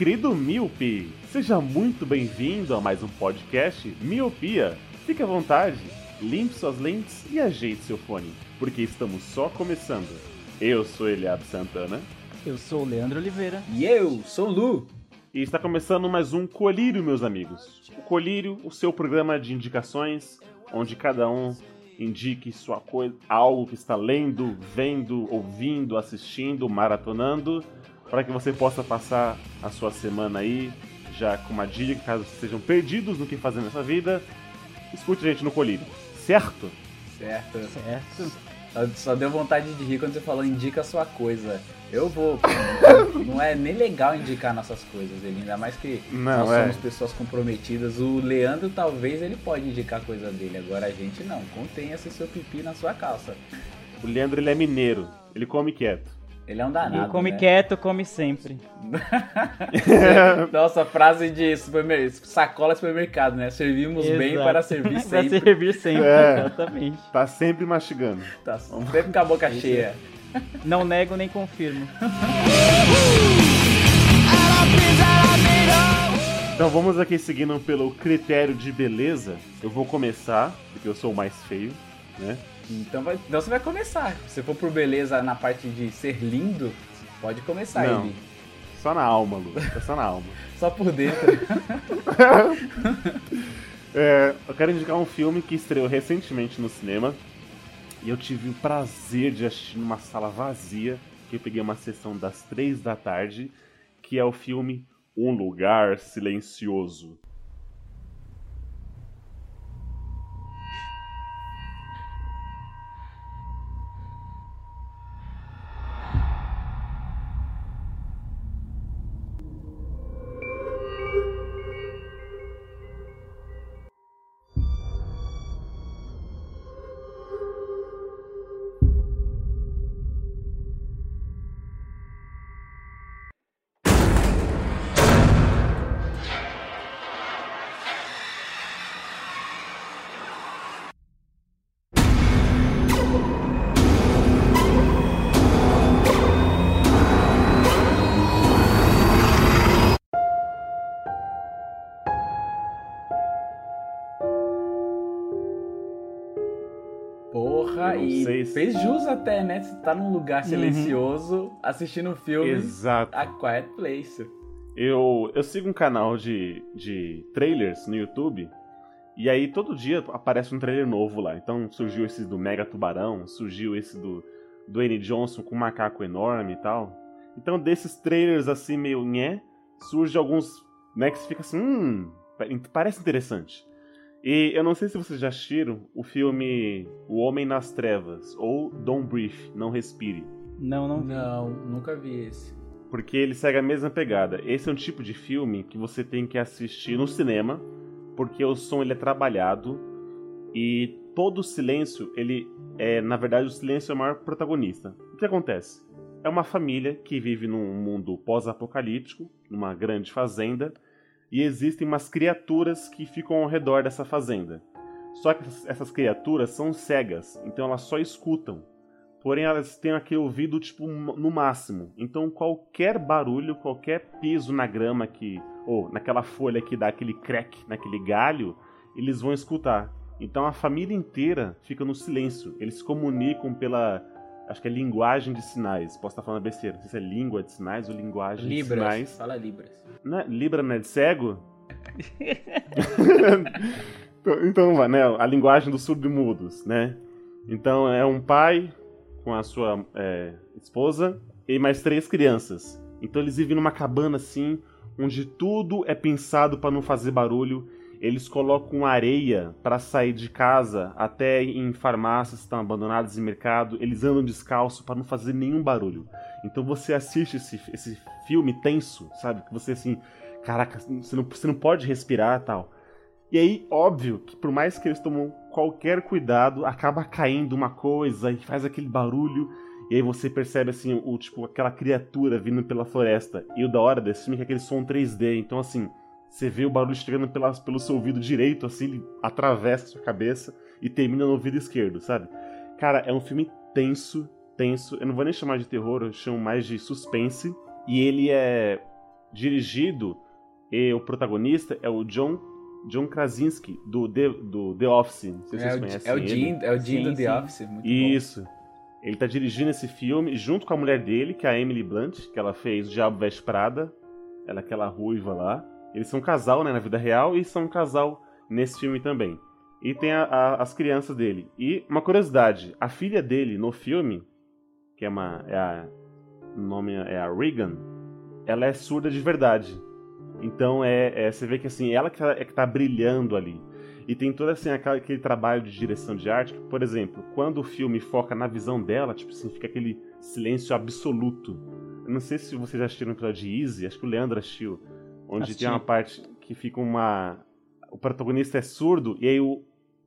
Querido Miope. Seja muito bem-vindo a mais um podcast Miopia. Fique à vontade, limpe suas lentes e ajeite seu fone, porque estamos só começando. Eu sou Eliab Santana Eu sou o Leandro Oliveira. E eu sou o Lu. e está começando mais um Colírio, meus amigos. O Colírio, o seu programa de indicações, onde cada um indique sua coisa, algo que está lendo, vendo, ouvindo, assistindo, maratonando, para que você possa passar a sua semana aí já com uma dica, caso estejam perdidos no que fazer nessa vida. Escute a gente no Colírio, certo? Certo. Certo? Só, só deu vontade de rir quando você falou indica a sua coisa. Eu vou. não é nem legal indicar nossas coisas, ele, ainda mais que Não, nós é. somos pessoas comprometidas. O Leandro talvez ele pode indicar a coisa dele, agora a gente não. Contenha-se seu pipi na sua calça. O Leandro ele é mineiro, ele come quieto. Ele é um danado. Quem come né? quieto, come sempre. Nossa, frase de supermer... sacola de supermercado, né? Servimos bem Exato. para servir sempre. servir sempre, É. exatamente. Tá sempre mastigando. Tá sempre com a boca cheia. Não nego nem confirmo. Então vamos aqui seguindo pelo critério de beleza. Eu vou começar, porque eu sou o mais feio, né? Então, vai... então você vai começar. Se for por beleza na parte de ser lindo, pode começar Não. Só na alma, Lu. É só na alma. Só por dentro. É, eu quero indicar um filme que estreou recentemente no cinema. E eu tive o prazer de assistir numa sala vazia. Que eu peguei uma sessão das três da tarde. Que é o filme Um Lugar Silencioso. Fez jus até, né? Você tá num lugar silencioso assistindo um filme Exato. A Quiet Place. Eu, eu sigo um canal de, de trailers no YouTube. E aí todo dia aparece um trailer novo lá. Então surgiu esse do Mega Tubarão, surgiu esse do Dwayne Johnson com um macaco enorme e tal. Então desses trailers assim meio nhé, surge alguns, né, que você fica assim, hum, parece interessante. E eu não sei se vocês já assistiram o filme O Homem nas Trevas ou Don't Breathe, Não Respire. Não, não vi. Não, nunca vi esse. Porque ele segue a mesma pegada. Esse é um tipo de filme que você tem que assistir no cinema, porque o som ele é trabalhado e todo o silêncio, ele é, na verdade, o silêncio é o maior protagonista. O que acontece? É uma família que vive num mundo pós-apocalíptico, numa grande fazenda, e existem umas criaturas que ficam ao redor dessa fazenda. Só que essas- criaturas são cegas, então elas só escutam. Porém, elas têm aquele ouvido, tipo, no máximo. Então, qualquer barulho, qualquer piso na grama que. ou naquela folha que dá aquele crack, naquele galho, eles vão escutar. Então, a família inteira fica no silêncio. Eles se comunicam pela. Acho que é linguagem de sinais. Posso estar falando besteira. Não sei se é língua de sinais ou linguagem de Libras. sinais. Fala Libras. Não é- Libra não é de cego? Então- então vai, né? A linguagem dos surdo-mudos, né? Então é um pai com a sua é, esposa e mais três crianças. Então eles vivem numa cabana assim, onde tudo é pensado para não fazer barulho Eles colocam areia pra sair de casa, até em farmácias que estão abandonadas em mercado. Eles andam descalço pra não fazer nenhum barulho. Então você assiste esse, esse filme tenso, sabe? Que você assim, caraca, você não, você não pode respirar tal. E aí, óbvio, que por mais que eles tomam qualquer cuidado, acaba caindo uma coisa e faz aquele barulho. E aí você percebe assim, o tipo, aquela criatura vindo pela floresta. E o da hora desse filme é que aquele som 3D. Então, assim, você vê o barulho chegando pela, pelo seu ouvido direito, assim, ele atravessa a sua cabeça e termina no ouvido esquerdo, sabe? Cara, é um filme tenso, tenso. Eu não vou nem chamar de terror, eu chamo mais de suspense. E ele é dirigido, e o protagonista é o John, John Krasinski, do The, do The Office. Não sei se É vocês o, conhecem é o ele. Jim, é o Jim Sim, do The sim. Office. Muito bom. Isso. Ele tá dirigindo esse filme junto com a mulher dele, que é a Emily Blunt, que ela fez O Diabo Veste Prada. Ela é aquela ruiva lá. Eles são um casal, né, na vida real, e são um casal nesse filme também. E tem a- a- as crianças dele. E uma curiosidade, a filha dele no filme, que é uma. É a, o nome é a Regan, ela é surda de verdade. Então é, é- você vê que assim, ela que tá, é que tá brilhando ali. E tem todo assim, aquele trabalho de direção de arte, que, por exemplo, quando o filme foca na visão dela, tipo assim, fica aquele silêncio absoluto. Eu não sei se vocês assistiram o episódio de Easy, acho que o Leandro assistiu, onde Assisti. tem uma parte que fica uma. O protagonista é surdo e aí o...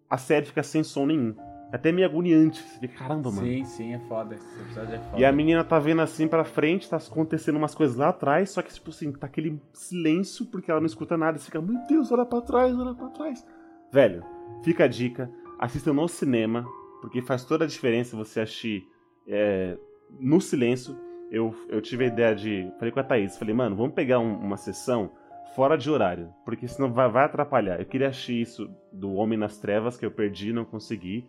a série fica sem som nenhum. É até meio agoniante. Você fica, caramba, mano. Sim, sim, é foda. Esse episódio é foda. E a menina tá vendo assim pra frente, tá acontecendo umas coisas lá atrás, só que, tipo assim, tá aquele silêncio porque ela não escuta nada. Você fica, meu Deus, olha pra trás, olha pra trás. Velho, fica a dica, assista no cinema, porque faz toda a diferença você assistir é, no silêncio. Eu, eu tive a ideia de. Falei com a Thaís, falei, mano, vamos pegar um- uma sessão fora de horário, porque senão vai, vai atrapalhar. Eu queria assistir isso do Homem nas Trevas, que eu perdi, não consegui.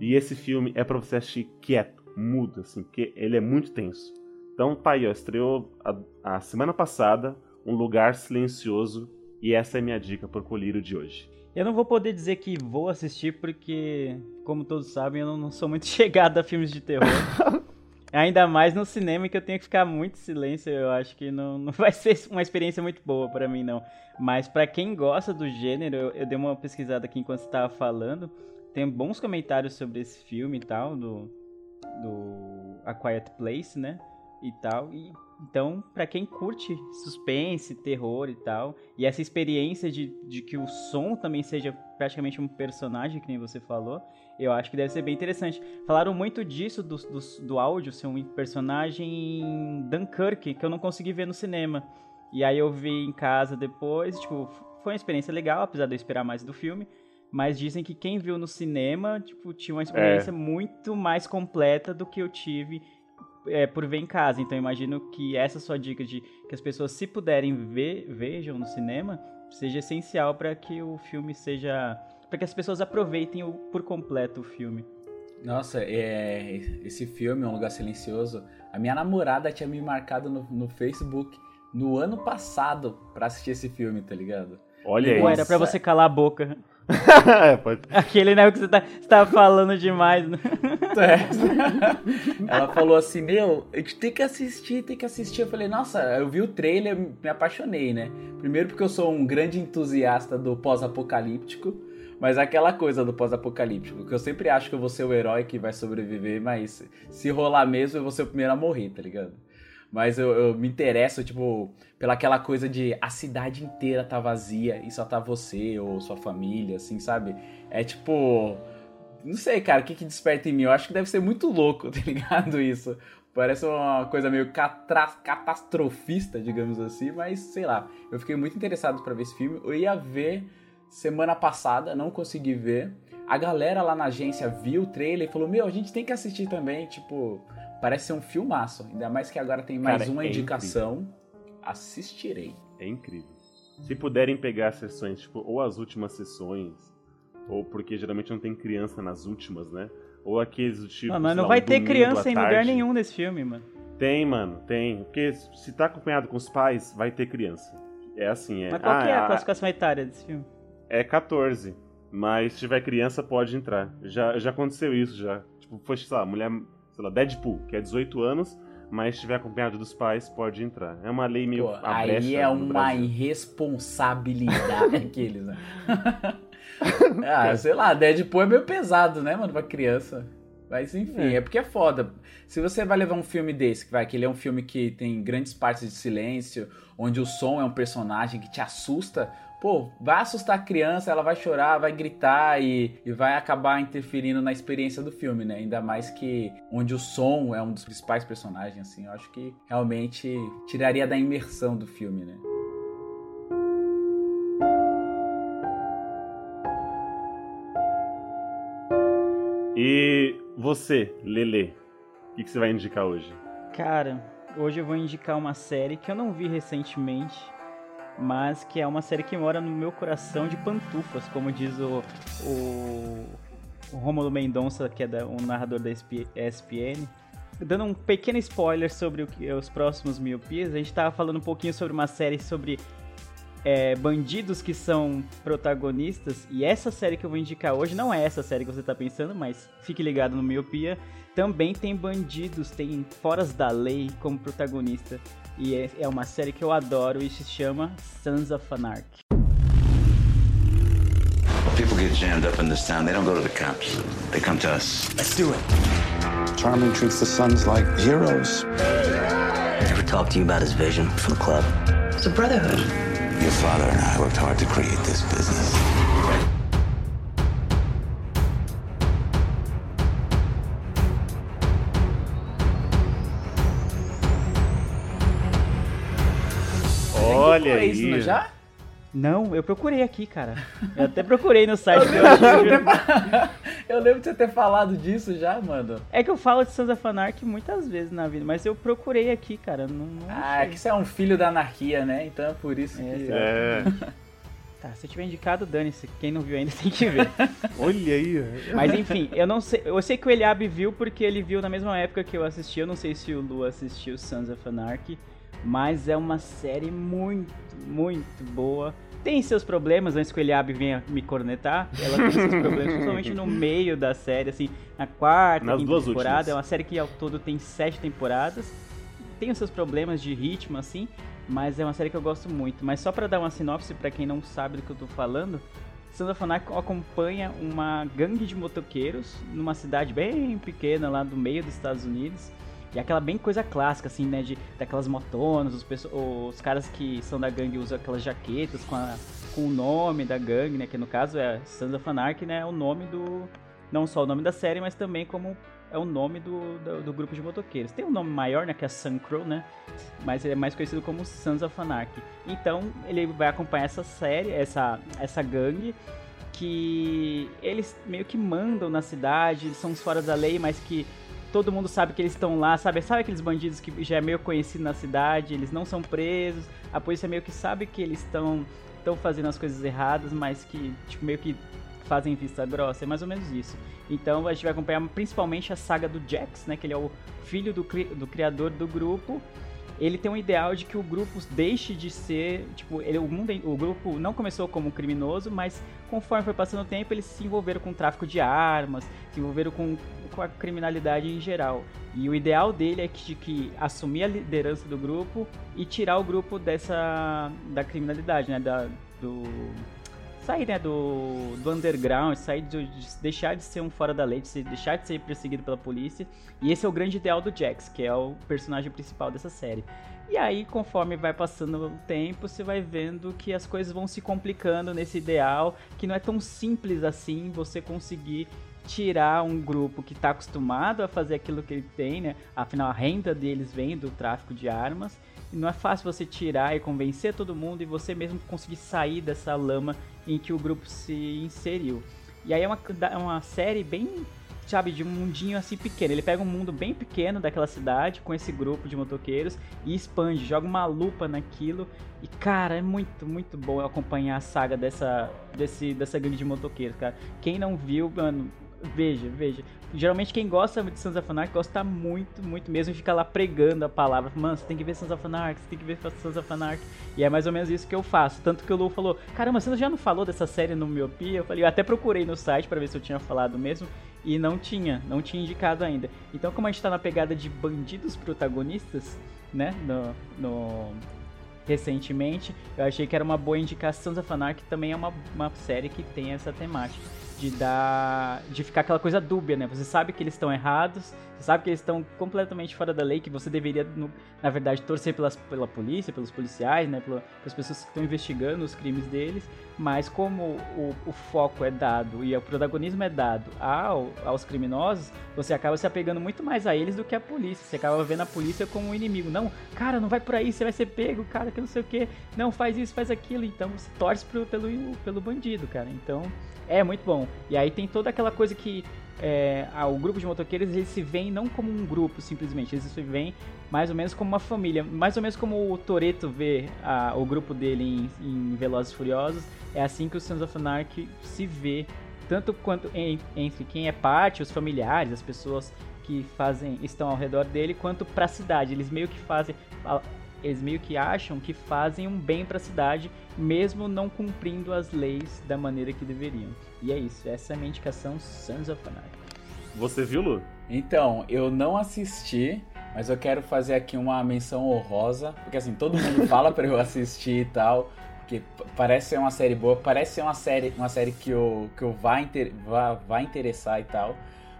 E esse filme é pra você assistir quieto, mudo, assim, porque ele é muito tenso. Então tá aí, ó, estreou a, a semana passada Um Lugar Silencioso, e essa é minha dica pro colírio de hoje. Eu não vou poder dizer que vou assistir porque, como todos sabem, eu não, não sou muito chegado a filmes de terror. Ainda mais no cinema que eu tenho que ficar muito em silêncio, eu acho que não, não vai ser uma experiência muito boa pra mim não. Mas pra quem gosta do gênero, eu, eu dei uma pesquisada aqui enquanto você tava falando, tem bons comentários sobre esse filme e tal, do, do A Quiet Place, né? E tal. E, então, pra quem curte suspense, terror e tal, e essa experiência de, de que o som também seja praticamente um personagem, que nem você falou, eu acho que deve ser bem interessante. Falaram muito disso, do, do, do áudio ser um personagem em Dunkirk, que eu não consegui ver no cinema. E aí eu vi em casa depois, tipo, foi uma experiência legal, apesar de eu esperar mais do filme. Mas dizem que quem viu no cinema, tipo, tinha uma experiência muito mais completa do que eu tive é, por ver em casa. Então eu imagino que essa sua dica de que as pessoas, se puderem ver, vejam no cinema, seja essencial para que o filme seja. para que as pessoas aproveitem o- por completo o filme. Nossa, é, esse filme, Um Lugar Silencioso, a minha namorada tinha me marcado no, no Facebook no ano passado pra assistir esse filme, tá ligado? Olha Ou isso. era pra você calar a boca. é, pode... Aquele, né, que você tá, você tá falando demais, né? Ela falou assim, meu, a gente tem que assistir, tem que assistir. Eu falei, nossa, eu vi o trailer, me apaixonei, né? Primeiro porque eu sou um grande entusiasta do pós-apocalíptico, mas aquela coisa do pós-apocalíptico, que eu sempre acho que eu vou ser o herói que vai sobreviver, mas se rolar mesmo, eu vou ser o primeiro a morrer, tá ligado? Mas eu, eu me interesso, tipo, pela aquela coisa de a cidade inteira tá vazia e só tá você ou sua família, assim, sabe? É tipo. Não sei, cara, o que, que desperta em mim? Eu acho que deve ser muito louco, tá ligado? Isso. Parece uma coisa meio catastrofista, digamos assim, mas sei lá. Eu fiquei muito interessado pra ver esse filme. Eu ia ver semana passada, não consegui ver. A galera lá na agência viu o trailer e falou: Meu, a gente tem que assistir também. Tipo, parece ser um filmaço. Ainda mais que agora tem mais Cara, uma é indicação. Assistirei. É incrível. Se puderem pegar as sessões, tipo, ou as últimas sessões, ou porque geralmente não tem criança nas últimas, né? Ou aqueles do tipo. Não, mas não lá, vai um ter criança em lugar nenhum nesse filme, mano. Tem, mano, tem. Porque se tá acompanhado com os pais, vai ter criança. É assim, é. Mas qual ah, que é a a- classificação etária desse filme? É 14. Mas se tiver criança, pode entrar. Já, já aconteceu isso, já. Tipo, foi, sei lá, mulher, sei lá, Deadpool, que é 18 anos, mas estiver acompanhado dos pais, pode entrar. É uma lei meio Pô, aí é uma irresponsabilidade aqueles, né? ah, sei lá, Deadpool é meio pesado, né, mano, pra criança. Mas enfim, é. É. porque é foda. Se você vai levar um filme desse, que vai, que ele é um filme que tem grandes partes de silêncio, onde o som é um personagem que te assusta, pô, vai assustar a criança, ela vai chorar, vai gritar e, e vai acabar interferindo na experiência do filme, né? Ainda mais que onde o som é um dos principais personagens, assim, eu acho que realmente tiraria da imersão do filme, né? E você, Lele, o que, que você vai indicar hoje? Cara, hoje eu vou indicar uma série que eu não vi recentemente, mas que é uma série que mora no meu coração de pantufas, como diz o, o, o Romulo Mendonça, que é da, um narrador da SP ESPN. Dando um pequeno spoiler sobre que, os próximos Miopias, a gente tava falando um pouquinho sobre uma série sobre é, bandidos que são protagonistas, e essa série que eu vou indicar hoje não é essa série que você tá pensando, mas fique ligado no Miopia, também tem bandidos, tem foras da lei como protagonista, e é, é uma série que eu adoro e se chama Sons of Anarchy. People get jammed up in this town. They don't go to the cops. They come to us. Let's do it. Charlie treats the sons like heroes. Ever talk to you about his vision for the club? It's a brotherhood. Your father and I worked hard to create this business. Olha aí. é já? Não, eu procurei aqui, cara. Eu até procurei no site. eu achei- Eu lembro de você ter falado disso já, mano. é que eu falo de Sons of Anarchy muitas vezes na vida, mas eu procurei aqui, cara. Não, não Ah, é que você é um filho da anarquia, né? Então é por isso É, que. É. Tá, se tiver indicado, dane-se. Quem não viu ainda tem que ver. Olha aí. Mas enfim, eu não sei. Eu sei que o Eliabe viu porque ele viu na mesma época que eu assisti. Eu não sei se o Lu assistiu Sons of Anarchy. Mas é uma série muito, muito boa. Tem seus problemas, antes que o Eliabe venha me cornetar. Ela tem seus problemas, principalmente no meio da série, assim, na quarta, Nas quinta temporada. últimas. É uma série que ao todo tem sete temporadas. Tem os seus problemas de ritmo, assim, mas é uma série que eu gosto muito. Mas só pra dar uma sinopse pra quem não sabe do que eu tô falando, of Anarchy acompanha uma gangue de motoqueiros numa cidade bem pequena lá do meio dos Estados Unidos. E aquela bem coisa clássica, assim, né? De, daquelas motonas, os, os caras que são da gangue usam aquelas jaquetas com, a- com o nome da gangue, né? Que no caso é Sons of Anarchy, né? É o nome do... Não só o nome da série, mas também como é o nome do, do, do grupo de motoqueiros. Tem um nome maior, né? Que é Sun Crow, né? Mas ele é mais conhecido como Sons of Anarchy. Então, ele vai acompanhar essa série, essa, essa gangue, que eles meio que mandam na cidade, eles são os fora da lei, mas que todo mundo sabe que eles estão lá, sabe? Sabe aqueles bandidos que já é meio conhecido na cidade, eles não são presos, a polícia meio que sabe que eles estão estão fazendo as coisas erradas, mas que tipo meio que fazem vista grossa, é mais ou menos isso. Então a gente vai acompanhar principalmente a saga do Jax, né, que ele é o filho do, do criador do grupo. Ele tem um ideal de que o grupo deixe de ser, tipo, ele, o, mundo, o grupo não começou como criminoso, mas conforme foi passando o tempo, eles se envolveram com tráfico de armas, se envolveram com, com a criminalidade em geral. E o ideal dele é que, de que assumir a liderança do grupo e tirar o grupo dessa da criminalidade, né, da, do sair né, do, do underground, sair de, de deixar de ser um fora da lei, de se- deixar de ser perseguido pela polícia. E esse é o grande ideal do Jax, que é o personagem principal dessa série. E aí, conforme vai passando o tempo, você vai vendo que as coisas vão se complicando nesse ideal, que não é tão simples assim você conseguir tirar um grupo que está acostumado a fazer aquilo que ele tem, né? Afinal, a renda deles vem do tráfico de armas. E não é fácil você tirar e convencer todo mundo e você mesmo conseguir sair dessa lama em que o grupo se inseriu. E aí é uma, é uma série bem, sabe, de um mundinho assim pequeno. Ele pega um mundo bem pequeno daquela cidade com esse grupo de motoqueiros e expande, joga uma lupa naquilo. E cara, é muito, muito bom acompanhar a saga dessa, desse, dessa gangue de motoqueiros, cara. Quem não viu, mano, veja, veja. Geralmente quem gosta de Sons of Anarchy gosta muito, muito mesmo e fica lá pregando a palavra. Mano, você tem que ver Sons of Anarchy, você tem que ver Sons of Anarchy. E é mais ou menos isso que eu faço. Tanto que o Lu falou, caramba, você já não falou dessa série no Miopia? Eu falei, eu até procurei no site pra ver se eu tinha falado mesmo. e não tinha, não tinha indicado ainda. Então, como a gente tá na pegada de bandidos protagonistas, né, no, no recentemente, eu achei que era uma boa indicação. Sons of Anarchy também é uma, uma série que tem essa temática de dar de ficar aquela coisa dúbia, né? Você sabe que eles estão errados, você sabe que eles estão completamente fora da lei, que você deveria, no, na verdade, torcer pelas, pela polícia, pelos policiais, né? Pela, pelas pessoas que estão investigando os crimes deles, mas como o, o foco é dado e o protagonismo é dado ao, aos criminosos, você acaba se apegando muito mais a eles do que a polícia. Você acaba vendo a polícia como um inimigo. Não, cara, não vai por aí, você vai ser pego, cara, que não sei o que. Não, faz isso, faz aquilo. Então você torce pro, pelo, pelo bandido, cara. Então é muito bom. E aí tem toda aquela coisa que é, o grupo de motoqueiros eles se veem não como um grupo simplesmente, eles se veem mais ou menos como uma família, mais ou menos como o Toreto vê o grupo dele em, em, Velozes e Furiosos, é assim que o Sons of Anarchy se vê, tanto quanto em, entre quem é parte, os familiares, as pessoas que fazem estão ao redor dele, quanto para a cidade. Eles meio que fazem eles meio que acham que fazem um bem para a cidade, mesmo não cumprindo as leis da maneira que deveriam. E é isso, essa é a minha indicação Sons of Anarchy. Você viu, Lu? Então, eu não assisti, mas eu quero fazer aqui uma menção honrosa, porque assim, todo mundo fala para eu assistir e tal, porque parece ser uma série boa, parece ser uma série, uma série que eu, que eu vai, inter, vai, vai interessar e tal.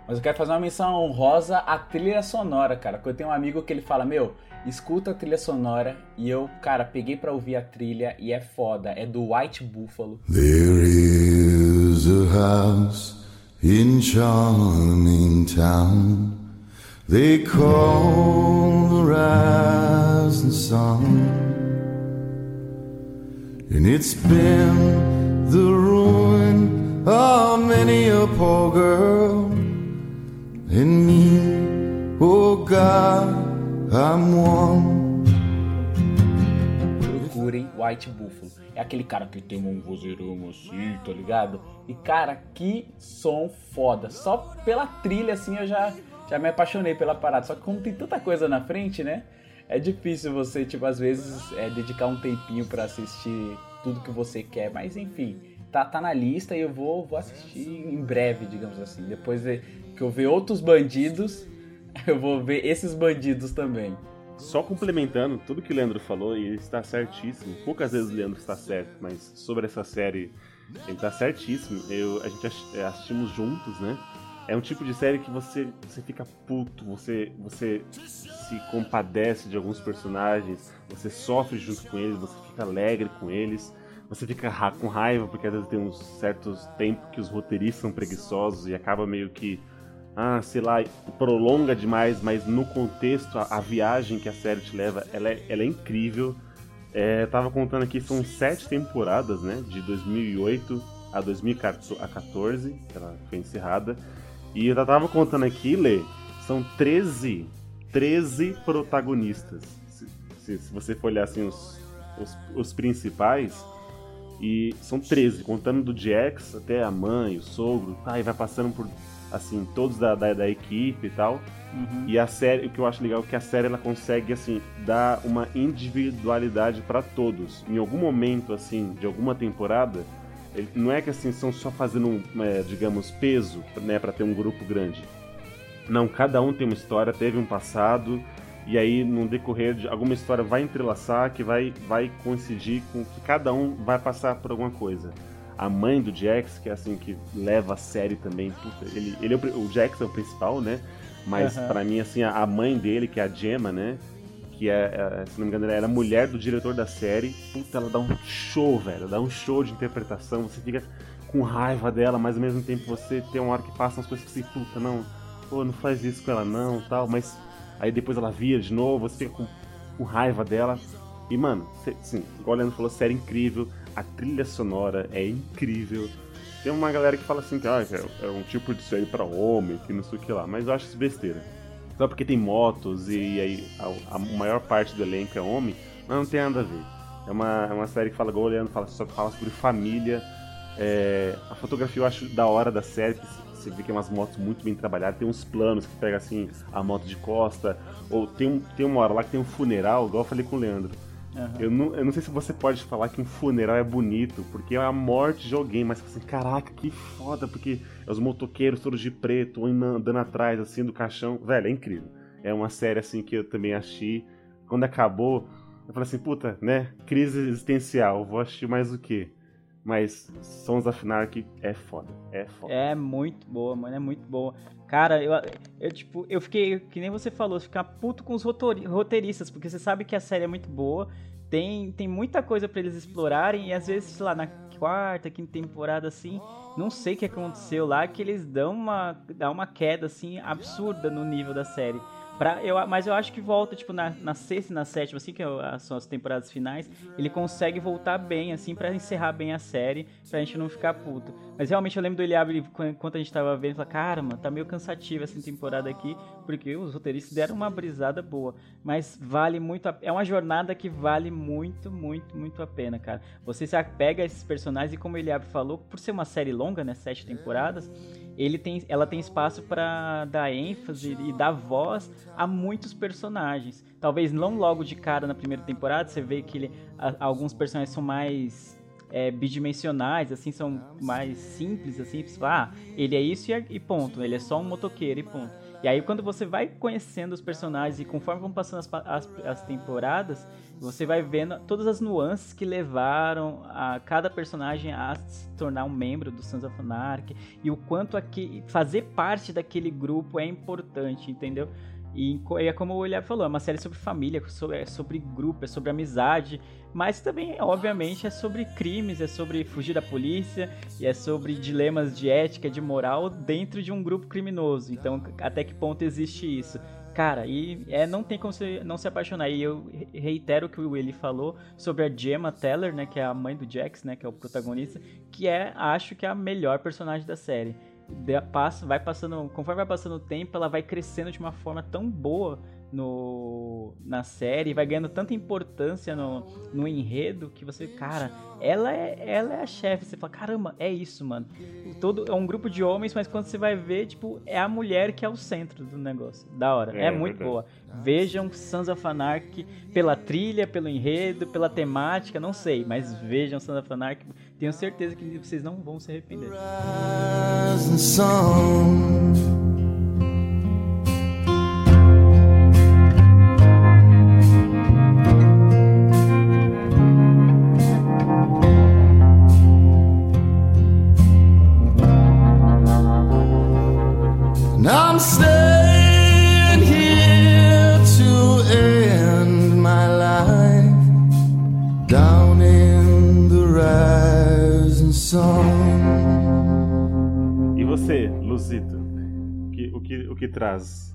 Mas eu quero fazer uma menção honrosa à trilha sonora, cara. Porque eu tenho um amigo que ele fala, meu, escuta a trilha sonora. E eu, cara, peguei pra ouvir a trilha e é foda. É do White Buffalo. There is a house in charming town. They call the rising sun. And it's been the ruin of many a poor girl. And me, oh God. Procurem White Buffalo. É aquele cara que tem um vozeirão assim, tá ligado? E cara, que som foda. Só pela trilha assim eu já, já me apaixonei pela parada. Só que como tem tanta coisa na frente, né? É difícil você, tipo, às vezes é, dedicar um tempinho para assistir tudo que você quer. Mas enfim, tá, tá na lista e eu vou, vou assistir em breve, digamos assim. Depois de, que eu ver outros bandidos, eu vou ver esses bandidos também. Só complementando tudo que o Leandro falou, e ele está certíssimo. Poucas vezes o Leandro está certo, mas sobre essa série, ele está certíssimo. Eu, a gente é, assistimos juntos, né? É um tipo de série que você, você fica puto, você, você se compadece de alguns personagens, você sofre junto com eles, você fica alegre com eles, você fica com raiva porque às vezes tem uns certos tempos que os roteiristas são preguiçosos e acaba meio que ah, sei lá, prolonga demais, mas no contexto, a, a viagem que a série te leva, ela é, ela é incrível. É, tava contando aqui, são sete temporadas, né? De 2008 a 2014, ela foi encerrada. E eu tava contando aqui, Lê, são 13, 13 protagonistas. Se, se, se você for olhar assim os, os, os principais, e são 13, contando do Jax até a mãe, o sogro, tá, e vai passando por assim, todos da, da, da equipe e tal. Uhum. E a série, o que eu acho legal é que a série ela consegue assim dar uma individualidade para todos. Em algum momento assim, de alguma temporada, ele, não é que assim são só fazendo é, digamos, peso, né, para ter um grupo grande. Não, cada um tem uma história, teve um passado e aí no decorrer de alguma história vai entrelaçar que vai vai coincidir com que cada um vai passar por alguma coisa a mãe do Jax, que é assim, que leva a série também. Puta, ele, ele é o, o Jax é o principal, né? Mas uhum. para mim, assim, a, a, mãe dele, que é a Gemma, né? Que é, é, se não me engano, era mulher do diretor da série. Puta, ela dá um show, velho. Dá um show de interpretação. Você fica com raiva dela, mas ao mesmo tempo você tem uma hora que passa umas coisas que você, puta, não, pô, não faz isso com ela não, tal. Mas aí depois ela vira de novo, você fica com, com raiva dela. E, mano, sim, igual o Leandro falou, série incrível a trilha sonora é incrível. Tem uma galera que fala assim que ah, é, é um tipo de série para homem, que não sei o que lá, mas eu acho isso besteira. Só porque tem motos e aí a, a, maior parte do elenco é homem, mas não tem nada a ver. É uma, é uma série que fala, igual o Leandro fala, só fala sobre família. É, a fotografia eu acho da hora da série, que você vê que é umas motos muito bem trabalhadas, tem uns planos que pega assim a moto de costa, ou tem, um, tem uma hora lá que tem um funeral, igual eu falei com o Leandro Aham. Eu não, eu não sei se você pode falar que um funeral é bonito, porque é a morte de alguém, mas assim, caraca, que foda, porque é os motoqueiros todos de preto, andando atrás, assim, do caixão. Velho, é incrível. É uma série, assim, que eu também achei. Quando acabou, eu falei assim, puta, né? Crise existencial, vou assistir mais o quê? Mas Sons of Anarchy é foda, é foda. É muito boa, mano, é muito boa. Cara, eu, eu tipo, eu fiquei, que nem você falou, ficar puto com os roteiristas, porque você sabe que a série é muito boa, tem, tem muita coisa pra eles explorarem, e às vezes, sei lá, na quarta, quinta temporada, assim, não sei o que aconteceu lá, que eles dão uma, dão uma queda, assim, absurda no nível da série. Pra, eu, mas eu acho que volta, tipo, na, na sexta e na sétima, assim, que são as temporadas finais, ele consegue voltar bem, assim, pra encerrar bem a série, pra gente não ficar puto. Mas realmente eu lembro do Eliab, ele, quan- enquanto a gente tava vendo, falar, cara, mano, tá meio cansativo essa temporada aqui, porque os roteiristas deram uma brisada boa. Mas vale muito a, É uma jornada que vale muito, muito, muito a pena, cara. Você se apega a esses personagens e como o Eliab falou, por ser uma série longa, né, sete temporadas, ele tem, ela tem espaço pra dar ênfase e dar voz a muitos personagens. Talvez não logo de cara na primeira temporada, você vê que ele, a- alguns personagens são mais é, bidimensionais, assim, são mais simples, assim, você ah, ele é isso e, é- e ponto, ele é só um motoqueiro e ponto. E aí quando você vai conhecendo os personagens e conforme vão passando as, as, as temporadas, você vai vendo todas as nuances que levaram a cada personagem a se tornar um membro do Sons of Anarchy e o quanto aqui, fazer parte daquele grupo é importante, entendeu? E é como o William falou, é uma série sobre família, é sobre grupo, é sobre amizade, mas também, obviamente, é sobre crimes, é sobre fugir da polícia e é sobre dilemas de ética, de moral dentro de um grupo criminoso. Então, até que ponto existe isso? Cara, e é, não tem como você não se apaixonar. E eu re- reitero o que o Willy falou sobre a Gemma Teller, né, que é a mãe do Jax, né, que é o protagonista, que é, acho que é a melhor personagem da série. De- passa, vai passando, conforme vai passando o tempo, ela vai crescendo de uma forma tão boa no na série, vai ganhando tanta importância no, no enredo que você, cara, ela é, ela é a chefe. Você fala, caramba, é isso, mano. Todo é um grupo de homens, mas quando você vai ver, tipo, é a mulher que é o centro do negócio. Da hora, é, É, muito verdade. boa. Vejam Sons of Anarchy pela trilha, pelo enredo, pela temática, não sei, mas vejam Sons of Anarchy. Tenho certeza que vocês não vão se arrepender. rising o que, traz?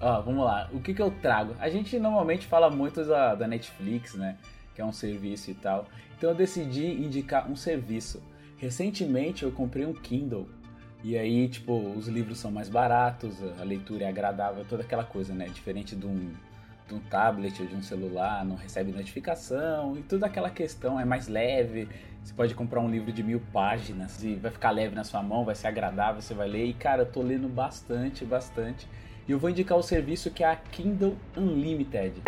Ó, vamos lá. O que que eu trago? A gente normalmente fala muito da, da Netflix, né? Que é um serviço e tal. Então eu decidi indicar um serviço. Recentemente eu comprei um Kindle. E aí, tipo, os livros são mais baratos, a leitura é agradável, toda aquela coisa, né? Diferente de um, de um tablet ou de um celular, não recebe notificação e toda aquela questão é mais leve. Você pode comprar um livro de mil páginas e vai ficar leve na sua mão, vai ser agradável, você vai ler. E cara, eu tô lendo bastante, bastante. E eu vou indicar o serviço que é a Kindle Unlimited.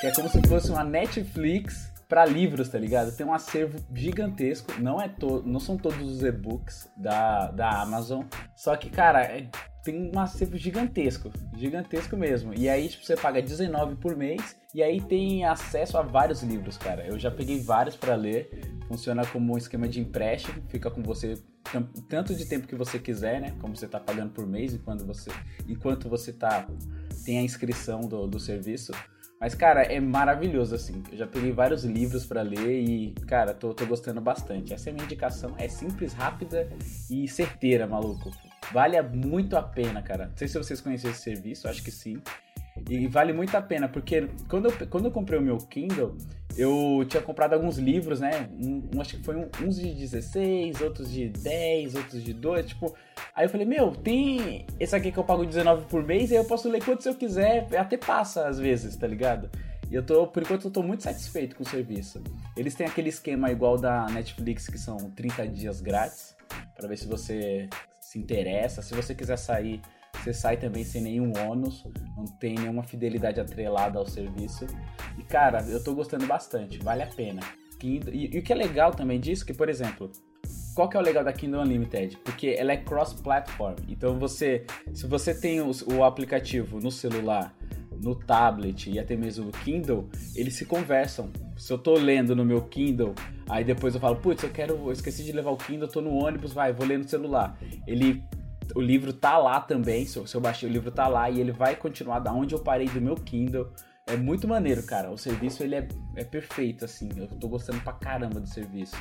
Que é como se fosse uma Netflix para livros, tá ligado? Tem um acervo gigantesco. Não é to não são todos os e-books da, da Amazon. Só que, cara, é- tem um acervo gigantesco. Gigantesco mesmo. E aí, tipo, você paga 19 por mês. E aí tem acesso a vários livros, cara. Eu já peguei vários para ler. Funciona como um esquema de empréstimo. Fica com você tanto de tempo que você quiser, né? Como você tá pagando por mês enquanto você, enquanto você tá tem a inscrição do, do serviço. Mas, cara, é maravilhoso, assim. Eu já peguei vários livros pra ler e, cara, tô, tô gostando bastante. Essa é a minha indicação. É simples, rápida e certeira, maluco. Vale muito a pena, cara. Não sei se vocês conhecem esse serviço, acho que sim. E vale muito a pena, porque quando eu, quando eu comprei o meu Kindle, eu tinha comprado alguns livros, né? Um, um- acho que foi um- uns de 16, outros de 10, outros de 2, tipo... Aí eu falei, meu, tem esse aqui que eu pago 19 por mês, aí eu posso ler quantos eu quiser, até passa às vezes, tá ligado? E eu tô, por enquanto, eu tô muito satisfeito com o serviço. Eles têm aquele esquema igual da Netflix, que são 30 dias grátis, pra ver se você se interessa. Se você quiser sair Você sai também sem nenhum ônus, não tem nenhuma fidelidade atrelada ao serviço. E cara, eu tô gostando bastante, vale a pena. Kindle, e, e o que é legal também disso, que por exemplo, qual que é o legal da Kindle Unlimited? Porque ela é cross-platform. Então você, se você tem o, o aplicativo no celular, no tablet e até mesmo no Kindle, eles se conversam. Se eu tô lendo no meu Kindle, aí depois eu falo, putz, eu quero, eu esqueci de levar o Kindle, tô no ônibus, vai, vou ler no celular. Ele o livro tá lá também, se eu, se eu baixei o livro tá lá e ele vai continuar da onde eu parei do meu Kindle. É muito maneiro, cara. O serviço ele é, é perfeito, assim. Eu tô gostando pra caramba do serviço.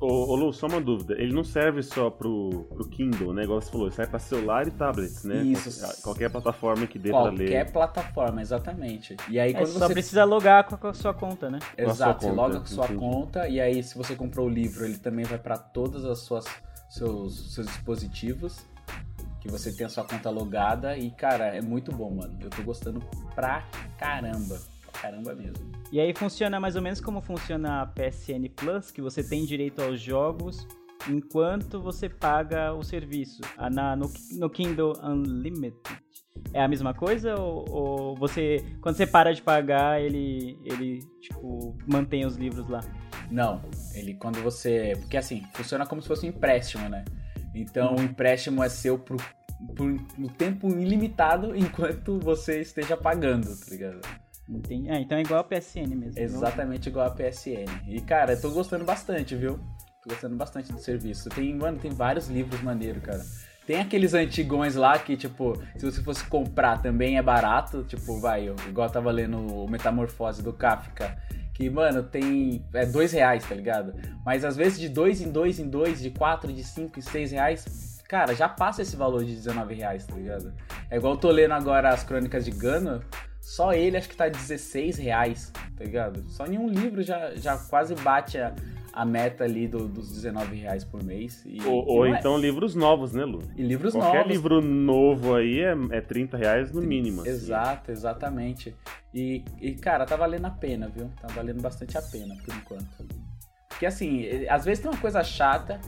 Ô, ô Lu, só uma dúvida. Ele não serve só pro, pro Kindle, né? Igual você falou, ele serve pra celular e tablets, né? Isso. Qualquer, qualquer plataforma que dê Qualquer pra ler. plataforma, exatamente. E aí É, quando só você. precisa logar com a sua conta, né? Com a sua Exato, você conta, loga com sua entendi. conta e aí se você comprou o livro, ele também vai pra todas as suas seus, seus dispositivos que você tem a sua conta logada e cara, é muito bom, mano. Eu tô gostando pra caramba, pra caramba mesmo. E aí funciona mais ou menos como funciona a PSN Plus, que você tem direito aos jogos enquanto você paga o serviço. Ah, na- no, no Kindle Unlimited. É a mesma coisa ou, ou você quando você para de pagar ele ele tipo mantém os livros lá? Não, ele quando você. Porque assim, funciona como se fosse um empréstimo, né? Então o empréstimo é seu pro, por um tempo ilimitado enquanto você esteja pagando, tá ligado? Entendi. Ah, então é igual a PSN mesmo. Exatamente igual a PSN. E cara, eu tô gostando bastante, viu? Tô gostando bastante do serviço. Tem, mano, tem vários livros maneiros, cara. Tem aqueles antigões lá que, tipo, se você fosse comprar também é barato. Tipo, vai, eu, igual eu tava lendo o Metamorfose do Kafka. Que, mano, tem. É dois reais, tá ligado? Mas às vezes de dois em dois em dois, de quatro, de cinco e seis reais, cara, já passa esse valor de 19 reais, tá ligado? É igual eu tô lendo agora as crônicas de Gano. Só ele acho que tá 16 reais, tá ligado? Só em um livro já, já quase bate a, a meta ali do- dos 19 reais por mês. E, Ou, ou é- então livros novos, né, Lu? E livros Qualquer novos. livro novo aí é, é 30 reais no mínimo. assim. Exato, exatamente. E, e, cara, tá valendo a pena, viu? Tá valendo bastante a pena, por enquanto. Porque, assim, às vezes tem uma coisa chata,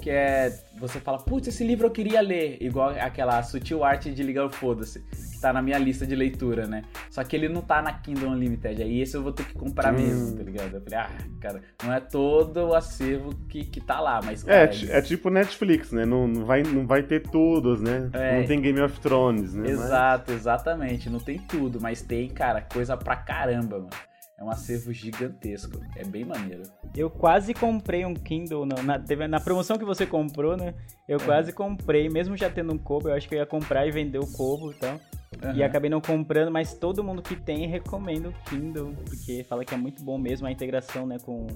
que é... Você fala, putz, esse livro eu queria ler. Igual aquela Sutil Arte de Ligar o Foda-se, que tá na minha lista de leitura, né? Só que ele não tá na Kindle Unlimited. Aí esse eu vou ter que comprar Hum. mesmo, tá ligado? Eu falei, ah, cara, não é todo o acervo que, que tá lá, mas, É, cara... ti- é tipo Netflix, né? Não, não, vai, não vai ter todos, né? É. Não tem Game of Thrones, né? Mas- Exato, exatamente. Não tem tudo, mas tem, cara, coisa pra caramba, mano. É um acervo gigantesco. É bem maneiro. Eu quase comprei um Kindle na, na, teve- na promoção que você comprou, né? Eu quase comprei, mesmo já tendo um Kobo, eu acho que eu ia comprar e vender o Kobo e tal. E Aham. acabei não comprando, mas todo mundo que tem recomenda o Kindle, porque fala que é muito bom mesmo a integração, né, com,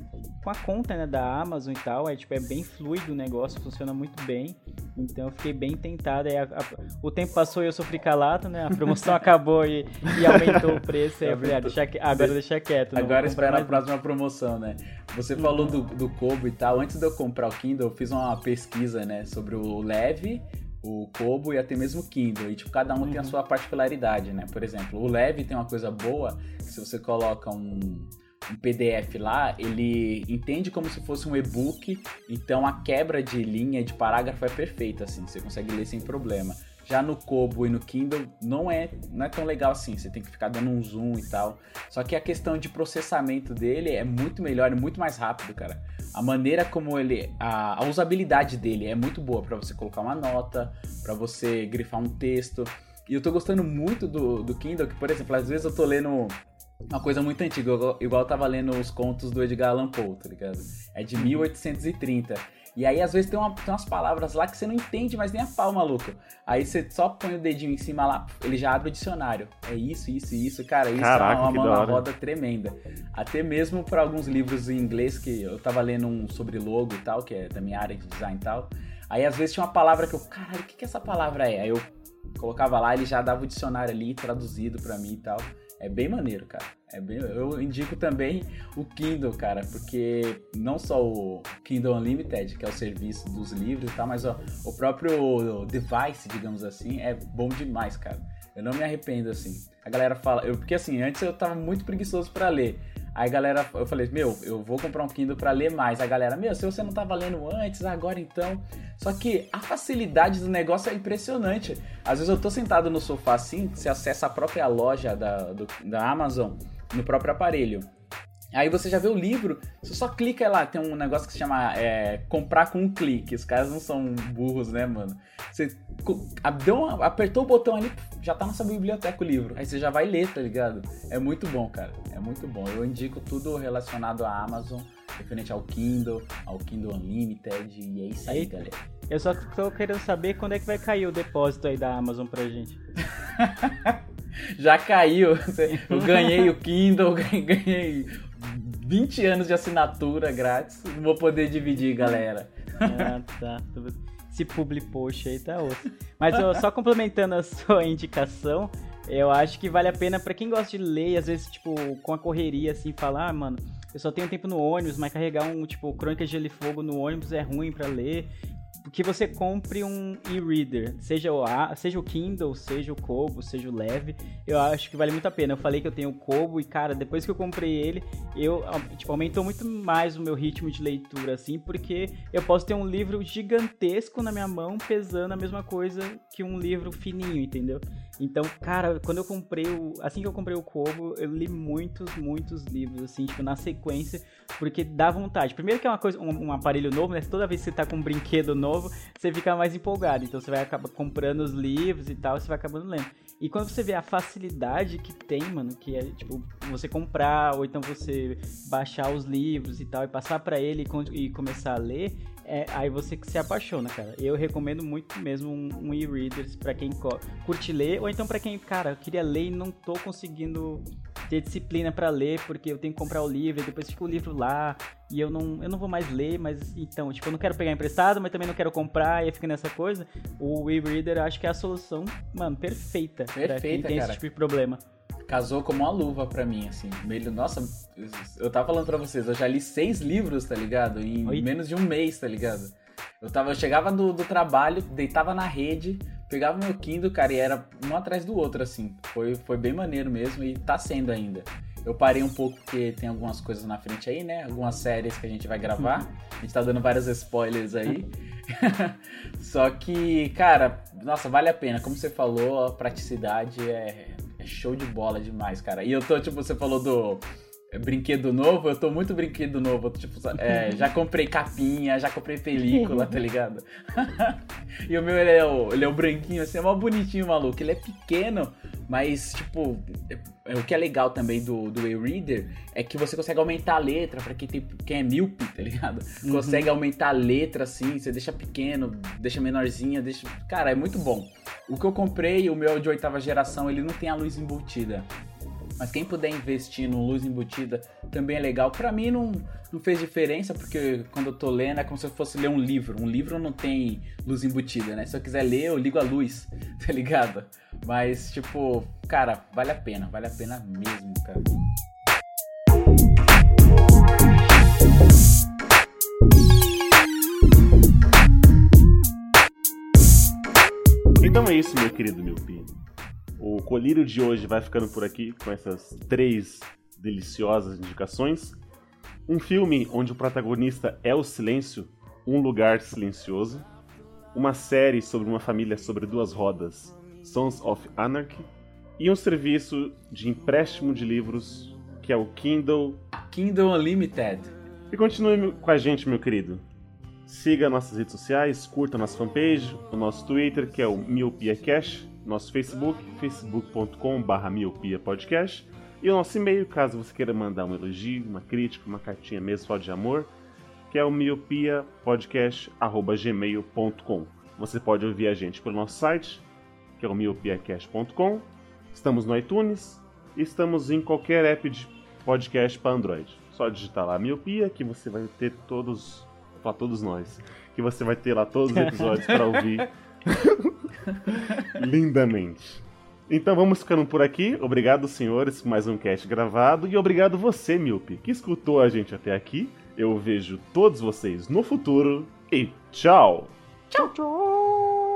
com a conta, né, da Amazon e tal. É, tipo, é bem fluido o negócio, funciona muito bem. Então eu fiquei bem tentado. Aí a- a- o tempo passou e eu sofri calado, né? A promoção acabou e, e aumentou o preço. Aí eu falei, ah, deixa, agora deixa quieto. Agora vou comprar espera a próxima promoção, né? Você falou do, do Kobo e tal. Antes de eu comprar o Kindle, eu fiz uma pesquisa, né? Sobre o Leve, o Kobo e até mesmo o Kindle. E, tipo, cada um tem a sua particularidade, né? Por exemplo, o Leve tem uma coisa boa, que se você coloca um, um PDF lá, ele entende como se fosse um e-book. Então, a quebra de linha, de parágrafo é perfeita, assim. Você consegue ler sem problema. Já no Kobo e no Kindle não é, não é tão legal assim, você tem que ficar dando um zoom e tal. Só que a questão de processamento dele é muito melhor, é muito mais rápido, cara. A maneira como ele. A, a usabilidade dele é muito boa para você colocar uma nota, para você grifar um texto. E eu tô gostando muito do, do Kindle, que, por exemplo, às vezes eu tô lendo uma coisa muito antiga, igual, igual eu tava lendo os contos do Edgar Allan Poe, tá ligado? É de 1830. E aí, às vezes, tem, uma- tem umas palavras lá que você não entende, mas nem a pau, maluco. Aí você só põe o dedinho em cima lá, ele já abre o dicionário. É isso, isso, isso. Cara, isso Caraca, é uma mão na roda tremenda. Até mesmo para alguns livros em inglês, que eu tava lendo um sobre logo e tal, que é da minha área de design e tal. Aí, às vezes, tinha uma palavra que eu, caralho, o que, que essa palavra é? Aí eu colocava lá, ele já dava o dicionário ali, traduzido pra mim e tal. É bem maneiro, cara. É bem, eu indico também o Kindle, cara, porque não só o Kindle Unlimited, que é o serviço dos livros e tal, mas ó, o próprio device, digamos assim, é bom demais, cara. Eu não me arrependo assim. A galera fala, eu, porque assim, antes eu tava muito preguiçoso pra ler. Aí galera, eu falei, meu, eu vou comprar um Kindle pra ler mais. A galera, meu, se você não tava lendo antes, agora então. Só que a facilidade do negócio é impressionante. Às vezes eu tô sentado no sofá assim, você acessa a própria loja da, do, da Amazon no próprio aparelho. Aí você já vê o livro, você só clica lá, tem um negócio que se chama é, comprar com um clique. Os caras não são burros, né, mano? Você deu uma, apertou o botão ali, já tá na sua biblioteca o livro. Aí você já vai ler, tá ligado? É muito bom, cara. É muito bom. Eu indico tudo relacionado à Amazon, referente ao Kindle, ao Kindle Unlimited, e é isso aí, aí galera. Eu só tô querendo saber quando é que vai cair o depósito aí da Amazon pra gente. já caiu. Eu ganhei o Kindle, ganhei 20 anos de assinatura grátis. Não vou poder dividir, galera. Ah, tá. Esse public post aí tá osso. Mas ó, só complementando a sua indicação, eu acho que vale a pena para quem gosta de ler, às vezes, tipo, com a correria, assim, falar, ah, mano, eu só tenho tempo no ônibus, mas carregar um, tipo, Crônica de Gelo e Fogo no ônibus é ruim para ler que você compre um e-reader, seja o, A, seja o Kindle, seja o Kobo, seja o Leve, eu acho que vale muito a pena. Eu falei que eu tenho o Kobo e, cara, depois que eu comprei ele, eu, tipo, aumentou muito mais o meu ritmo de leitura, assim, porque eu posso ter um livro gigantesco na minha mão, pesando a mesma coisa que um livro fininho, entendeu? Então, cara, quando eu comprei o. Assim que eu comprei o Kobo, eu li muitos, muitos livros, assim, tipo, na sequência, porque dá vontade. Primeiro que é uma coisa, um, um aparelho novo, né? Toda vez que você tá com um brinquedo novo, você fica mais empolgado. Então você vai acabar comprando os livros e tal, você vai acabando lendo. E quando você vê a facilidade que tem, mano, que é tipo você comprar ou então você baixar os livros e tal e passar para ele e, e começar a ler, é, aí você que se apaixona, cara. Eu recomendo muito mesmo um, um e-readers para quem curte ler, ou então para quem, cara, eu queria ler e não tô conseguindo ter disciplina para ler, porque eu tenho que comprar o livro, e depois fica o livro lá, e eu não, eu não vou mais ler, mas então, tipo, eu não quero pegar emprestado, mas também não quero comprar, e fica nessa coisa. O e-reader acho que é a solução, mano, perfeita, perfeita pra quem tem cara. esse tipo de problema casou como uma luva pra mim, assim. Meio, nossa, eu tava falando pra vocês, eu já li seis livros, tá ligado? Em Oi? menos de um mês, tá ligado? Eu, tava, eu chegava do, do trabalho, deitava na rede, pegava meu Kindle, cara, e era um atrás do outro, assim. Foi, foi bem maneiro mesmo e tá sendo ainda. Eu parei um pouco porque tem algumas coisas na frente aí, né? Algumas séries que a gente vai gravar. A gente tá dando vários spoilers aí. Só que, cara, nossa, vale a pena. Como você falou, a praticidade é show de bola demais, cara. E eu tô, tipo, você falou do brinquedo novo, eu tô muito brinquedo novo. Tipo, é, já comprei capinha, já comprei película, tá ligado? e o meu, ele é o, ele é o branquinho, assim, é mó bonitinho, maluco. Ele é pequeno, mas, tipo, é, é, o que é legal também do, do e-reader é que você consegue aumentar a letra pra quem, tem, quem é míope, tá ligado? Uhum. Consegue aumentar a letra, assim, você deixa pequeno, deixa menorzinha, deixa... Cara, é muito bom. O que eu comprei, o meu de oitava geração, ele não tem a luz embutida. Mas quem puder investir no luz embutida também é legal. Para mim não, não fez diferença, porque quando eu tô lendo é como se eu fosse ler um livro. Um livro não tem luz embutida, né? Se eu quiser ler, eu ligo a luz, tá ligado? Mas, tipo, cara, vale a pena, vale a pena mesmo, cara. Então é isso, meu querido Miopi. O colírio de hoje vai ficando por aqui com essas três deliciosas indicações. Um filme onde o protagonista é o silêncio, Um Lugar Silencioso. Uma série sobre uma família sobre duas rodas, Sons of Anarchy. E um serviço de empréstimo de livros que é o Kindle. Kindle Unlimited. E continue com a gente, meu querido. Siga nossas redes sociais, curta nossa fanpage, o nosso Twitter, que é o Miopia Cash nosso Facebook, facebook.com.br miopiapodcast, e o nosso e-mail, caso você queira mandar um elogio, uma crítica, uma cartinha mesmo só de amor, que é o miopiapodcast.gmail.com. Você pode ouvir a gente pelo nosso site, que é o miopiacast.com. Estamos no iTunes e estamos em qualquer app de podcast para Android. Só digitar lá Miopia que você vai ter todos, para todos nós, que você vai ter lá todos os episódios para ouvir. Lindamente. Então vamos ficando por aqui. Obrigado, senhores, por mais um cast gravado. E obrigado você, Milpe, que escutou a gente até aqui. Eu vejo todos vocês no futuro. E tchau! Tchau, tchau!